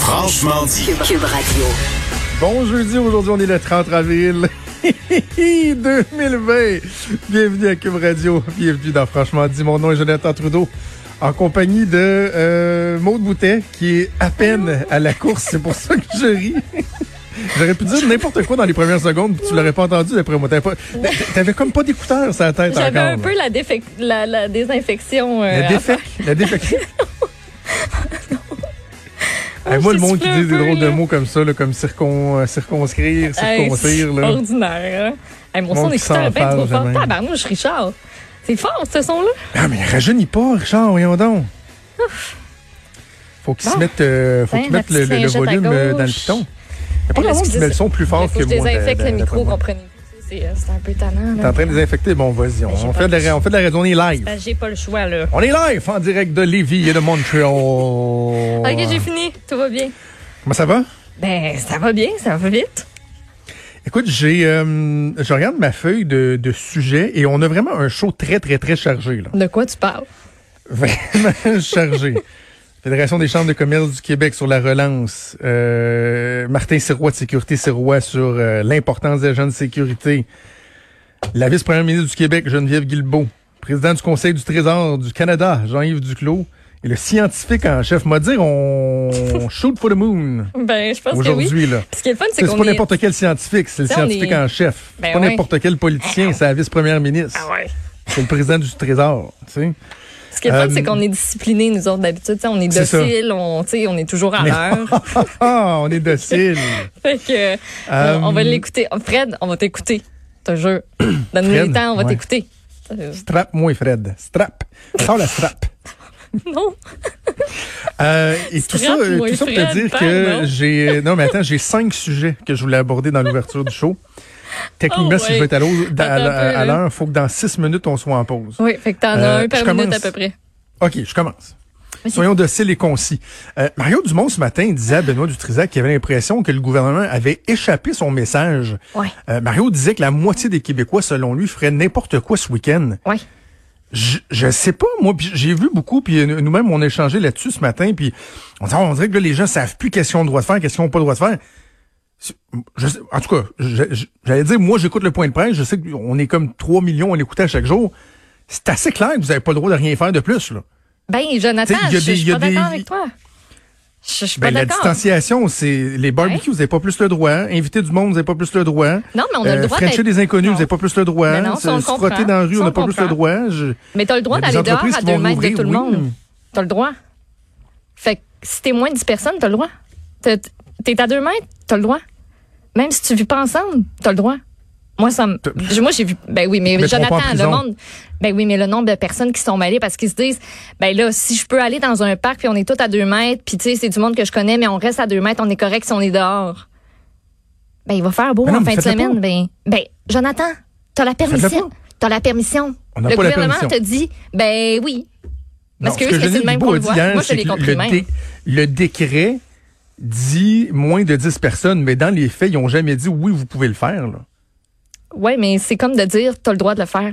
Franchement dit. Cube, Cube Radio. Bon jeudi, aujourd'hui on est le 30 avril 2020. Bienvenue à Cube Radio, bienvenue dans Franchement dit. Mon nom est Jonathan Trudeau, en compagnie de euh, Maude Boutet, qui est à peine à la course, c'est pour ça que je ris. J'aurais pu dire n'importe quoi dans les premières secondes, puis tu l'aurais pas entendu d'après moi. T'avais, pas, t'avais comme pas d'écouteurs sur la tête encore. J'avais un peu la, défec- la, la désinfection. euh, La défec, la défec. Hey, Oh, moi, le monde qui dit des drôles de mots comme ça, là, comme circon, euh, circonscrire, Hey, circoncire, c'est là. ordinaire. Hein? Hey, mon Monde son qui d'écouteur est bien trop fort. Tabarnouche, Richard. C'est fort, ce son-là. Ah, mais rajeunis pas, Richard, voyons donc. Faut qu'il se Bon. mette, euh, faut Tiens, qu'il mette le, volume euh, dans le piton. Il y a pas Hey, grand monde qui met le son plus fort faut que je moi. désinfecte le micro, comprenez-vous. C'est euh, c'est un peu tannant. T'es en train de désinfecter? Bon, vas-y, on, Ben, on fait de la, on fait de la raison, on est live. J'ai pas le choix, là. On est live en direct de Lévis et de Montréal. Ok, j'ai fini. Tout va bien. Comment ça va? Ben, ça va bien, ça va vite. Écoute, j'ai, euh, je regarde ma feuille de, de sujets et on a vraiment un show très, très, très chargé, là. De quoi tu parles? Vraiment chargé. Fédération des chambres de commerce du Québec sur la relance. Euh, Martin Sirois de Sécurité Sirois sur euh, l'importance des agents de sécurité. La vice-première ministre du Québec, Geneviève Guilbeault. Président du Conseil du Trésor du Canada, Jean-Yves Duclos. Et le scientifique en chef m'a dire on shoot for the moon Ben, je pense que oui. aujourd'hui. là. Ce qui est le fun, c'est C'est qu'on pas est... n'importe quel scientifique, c'est le scientifique est- en chef. Ben c'est pas ouais. n'importe quel politicien, c'est la vice-première ministre. Ah ouais. C'est le président du Trésor. Tu sais. Ce qui est Euh, c'est qu'on est disciplinés, nous autres, d'habitude. On est docile, on, est toujours à l'heure. Ah, on est docile. fait que, Euh, on, on va l'écouter. Oh, Fred, on va t'écouter. Je te jure. Donne-nous le temps, on va ouais. t'écouter. Euh, Strap-moi, Fred. Strap. Sors la strap. Non. Euh, et tout ça, euh, tout ça pour te dire que j'ai... Non, mais attends, j'ai cinq sujets que je voulais aborder dans l'ouverture du show. Techniquement, Oh, si je veux être à là. l'heure, il faut que dans six minutes, on soit en pause. Oui, fait que t'en Euh, as un par minute à peu près. OK, je commence. Soyons dociles et concis. Euh, Mario Dumont, ce matin, disait à Benoît Dutrisac qu'il avait l'impression que le gouvernement avait échappé son message. Ouais. Euh, Mario disait que la moitié des Québécois, selon lui, feraient n'importe quoi ce week-end. Ouais. Je, je sais pas, moi, j'ai vu beaucoup, puis euh, nous-mêmes, on a échangé là-dessus ce matin, puis on, dirait- on dirait que là, les gens savent plus qu'est-ce qu'ils ont le droit de faire, qu'est-ce qu'ils n'ont pas le droit de faire. C'est- Je sais- en tout cas, j'allais dire, moi, j'écoute le point de presse, je sais qu'on est comme 3 millions à l'écouter à chaque jour. C'est assez clair que vous n'avez pas le droit de rien faire de plus, là. Ben, Jonathan, T'sais, il y a je des- je il y suis pas d'accord avec toi. Je je suis Ben, pas la distanciation, c'est les barbecues, vous n'avez pas plus le droit. Inviter du monde, vous n'avez pas plus le droit. Non, mais on a le droit Frencher d'être- des inconnus, Non. vous n'avez pas plus le droit. Non, ça, on se frotter dans la rue, on n'a pas plus le droit. Je- Mais t'as le droit d'aller dehors à deux mètres de tout le monde. T'as le droit. Fait que si t'es moins de 10 personnes, t'as le droit. T'es à deux mètres, t'as le droit. Même si tu vis pas ensemble, t'as le droit. Moi, ça me, moi, j'ai vu, ben oui, mais Jonathan, le monde, ben oui, mais le nombre de personnes qui sont mêlées parce qu'ils se disent, ben là, si je peux aller dans un parc puis on est tous à deux mètres puis tu sais, c'est du monde que je connais, mais on reste à deux mètres, on est correct si on est dehors. Ben, il va faire beau non, en fin de semaine. Ben, ben, Jonathan, t'as la permission. T'as la permission. On le pas la gouvernement permission. te dit, ben oui. Parce Non, que eux, c'est le même qu'on le voit. Moi, je compris le, même. dé- le décret dit moins de 10 personnes, mais dans les faits, ils n'ont jamais dit oui, vous pouvez le faire. Là. Ouais, mais c'est comme de dire, t'as le droit de le faire.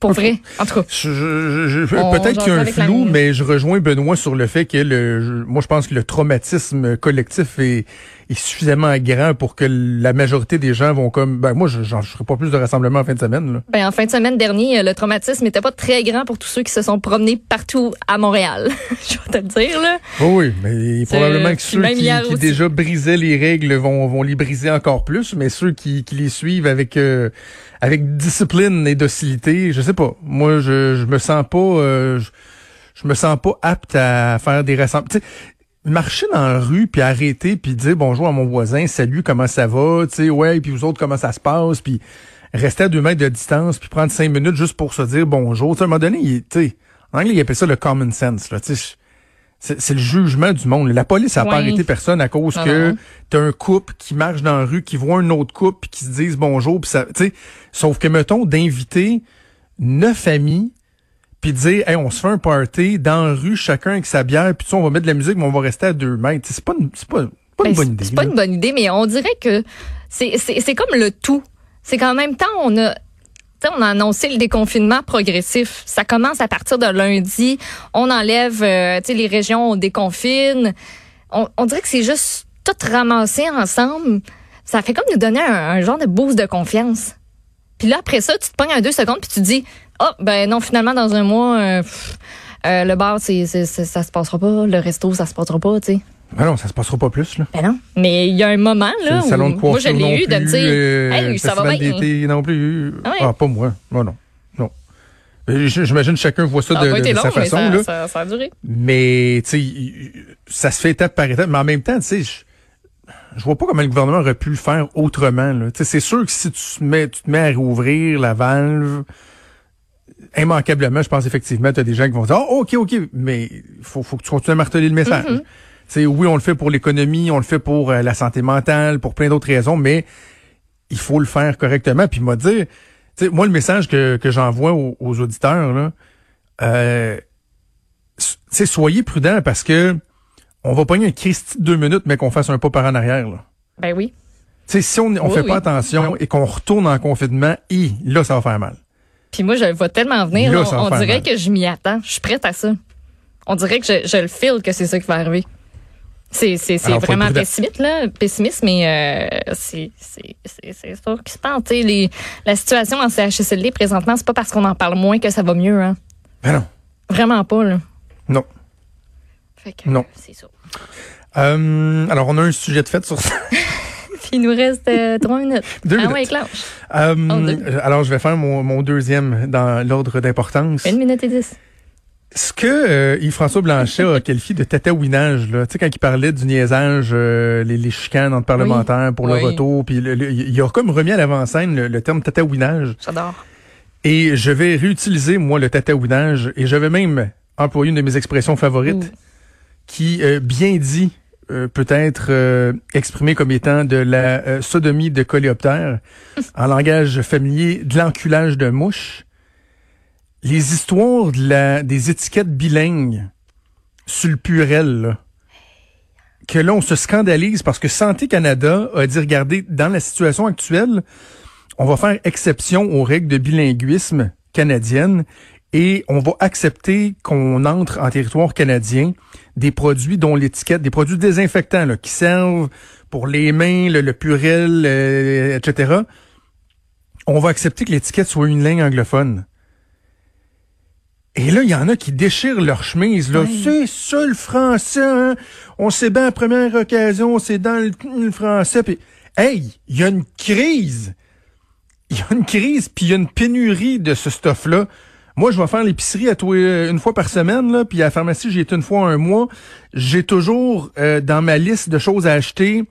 Pour vrai. En tout cas. Peut-être qu'il y a un flou, mais je rejoins Benoît sur le fait que le, je- moi je pense que le traumatisme collectif est, est suffisamment grand pour que la majorité des gens vont comme ben moi je j'en ferai pas plus de rassemblements en fin de semaine là. Ben, en fin de semaine dernier, le traumatisme n'était pas très grand pour tous ceux qui se sont promenés partout à Montréal. je vais te le dire, là. Oui, oui, mais probablement que ceux qui, qui déjà brisaient les règles vont, vont les briser encore plus, mais ceux qui, qui les suivent avec euh, avec discipline et docilité, je sais pas. Moi, je, je me sens pas euh, je, je me sens pas apte à faire des rassemblements. Marcher dans la rue puis arrêter puis dire bonjour à mon voisin, salut, comment ça va, tu sais, ouais, puis vous autres comment ça se passe, puis rester à deux mètres de distance puis prendre cinq minutes juste pour se dire bonjour. À un moment donné, il- tu sais, en anglais, ils appellent ça le common sense, là, tu sais. C'est le jugement du monde. La police n'a pas arrêté personne à cause Non, que t'as un couple qui marche dans la rue, qui voit un autre couple, puis qui se disent bonjour, puis ça, tu sais. Sauf que mettons d'inviter neuf amis, puis dire, hey, on se fait un party dans la rue, chacun avec sa bière, puis tu sais, on va mettre de la musique, mais on va rester à deux mètres. C'est pas, une- c'est pas, pas une Ben, bonne idée. C'est pas une bonne idée, mais on dirait que c'est c'est- c'est comme le tout. C'est qu'en même temps, on a tu sais, on a annoncé le déconfinement progressif. Ça commence à partir de lundi. On enlève, euh, tu sais, les régions, on déconfine. On, on dirait que c'est juste tout ramassé ensemble. Ça fait comme nous donner un, un genre de boost de confiance. Puis là, après ça, tu te pognes un deux secondes puis tu te dis, oh, ben non, finalement, dans un mois, euh, pff, euh, le bar, c'est, c'est- c'est- ça se passera pas. Le resto, ça se passera pas, tu sais. Ben non, ça se passera pas plus, là. Ben non. Mais il y a un moment, là, Le où salon de moi, je non l'ai eu de me plus, dire, euh, hey, ça va bien. non plus. Ah ouais. Ah, pas moi. Non, non. Non. J'imagine chacun voit ça Ça de, long, sa mais façon, ça, là. ça, ça a duré. Mais, tu sais, ça se fait étape par étape. Mais en même temps, tu sais, je, vois pas comment le gouvernement aurait pu le faire autrement, là. Tu sais, c'est sûr que si tu te mets, tu te mets à rouvrir la valve, immanquablement, je pense effectivement, tu as des gens qui vont dire, oh, OK, OK, mais faut, faut que tu continues à marteler le message. Mm-hmm. Tu sais, oui, on le fait pour l'économie, on le fait pour euh, la santé mentale, pour plein d'autres raisons, mais il faut le faire correctement. Puis m'a dire, tu sais, moi, le message que, que j'envoie aux, aux auditeurs, là, euh, soyez prudents parce que on va pogner un Christy de deux minutes, mais qu'on fasse un pas par en arrière. Là. Ben oui. Tu sais, si on, on Oui, fait oui. pas attention et qu'on retourne en confinement, hi, là, ça va faire mal. Puis moi, je le vois tellement venir. Là, on dirait mal. que je m'y attends. Je suis prête à ça. On dirait que je, je le file que c'est ça qui va arriver. C'est, vraiment pessimiste, là, pessimiste, mais euh, c'est, c'est, c'est, c'est ça qui se passe. Les, la situation en CHSLD présentement, c'est pas parce qu'on en parle moins que ça va mieux. Hein. Ben non. Vraiment pas. Là. Non. Fait que, Non. C'est ça. Euh, alors, on a un sujet de fête sur ça. Il nous reste euh, trois minutes. Deux ah minutes. ouais. Euh, deux. alors, je vais faire mon, mon deuxième dans l'ordre d'importance. Une minute et dix. Ce que euh, Yves-François Blanchet a qualifié de tatouinage, là, tu sais, quand il parlait du niaisage, euh, les, les chicanes entre parlementaires pour Oui. le retour, puis il a comme remis à l'avant-scène le, le terme tatouinage. J'adore. Et je vais réutiliser, moi, le tatouinage, et je vais même employer une de mes expressions favorites, Ouh. qui, euh, bien dit, euh, peut être euh, exprimée comme étant de la euh, sodomie de coléoptère, en langage familier, de l'enculage de mouche. Les histoires de la, des étiquettes bilingues sur le purel, là, que là, on se scandalise parce que Santé Canada a dit, regardez, dans la situation actuelle, on va faire exception aux règles de bilinguisme canadiennes et on va accepter qu'on entre en territoire canadien des produits dont l'étiquette, des produits désinfectants là, qui servent pour les mains, le, le purel, euh, etc. On va accepter que l'étiquette soit une langue anglophone. Et là, il y en a qui déchirent leur chemise. Là. C'est ça le français. Hein? On sait bien, à première occasion, c'est dans le, le français. Puis, hey, il y a une crise. Il y a une crise, puis il y a une pénurie de ce stuff-là. Moi, je vais faire l'épicerie à toi une fois par semaine, là, puis à la pharmacie, j'y étais une fois un mois. J'ai toujours euh, dans ma liste de choses à acheter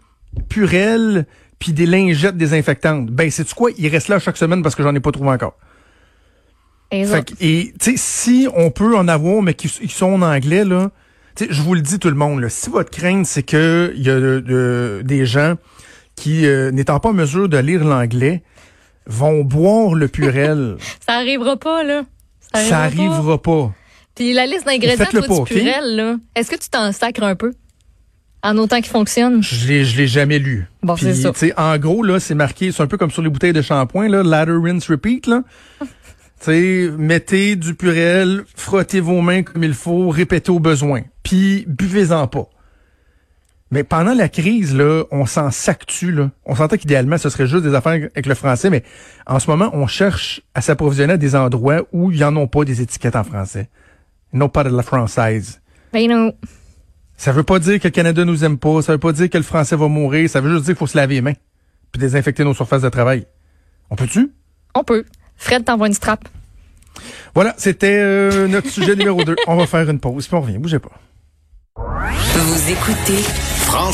Purel, puis des lingettes désinfectantes. Ben, c'est quoi? Il reste là chaque semaine parce que j'en ai pas trouvé encore. Et Fait autres. que- et tu sais, si on peut en avoir, mais qui, qui sont en anglais, là, tu sais, je vous le dis tout le monde, là, si votre crainte, c'est que il y a de- de- des gens qui, euh, n'étant pas en mesure de lire l'anglais, vont boire le purel. Ça arrivera pas, là. Ça arrivera pas. Puis la liste d'ingrédients, toi, pas, du purel, est-ce que tu t'en sacres un peu? En autant qu'il fonctionne? Je l'ai, je l'ai jamais lu. Bon, c'est ça. en gros, là, c'est marqué, c'est un peu comme sur les bouteilles de shampoing, là, ladder, rinse, repeat, là. tu sais, mettez du purel, frottez vos mains comme il faut, répétez au besoin. Puis, buvez-en pas. Mais pendant la crise, là, on s'en s'actue, là. On sentait qu'idéalement, ce serait juste des affaires avec le français, mais en ce moment, on cherche à s'approvisionner à des endroits où il n'y en a pas des étiquettes en français. Non pas de la française. Ben non. Ça veut pas dire que le Canada nous aime pas, ça veut pas dire que le français va mourir, ça veut juste dire qu'il faut se laver les mains puis désinfecter nos surfaces de travail. On peut-tu? On peut. Fred t'envoie une strap. Voilà, c'était euh, notre sujet numéro 2. On va faire une pause, puis on revient, bougez pas. Vous écoutez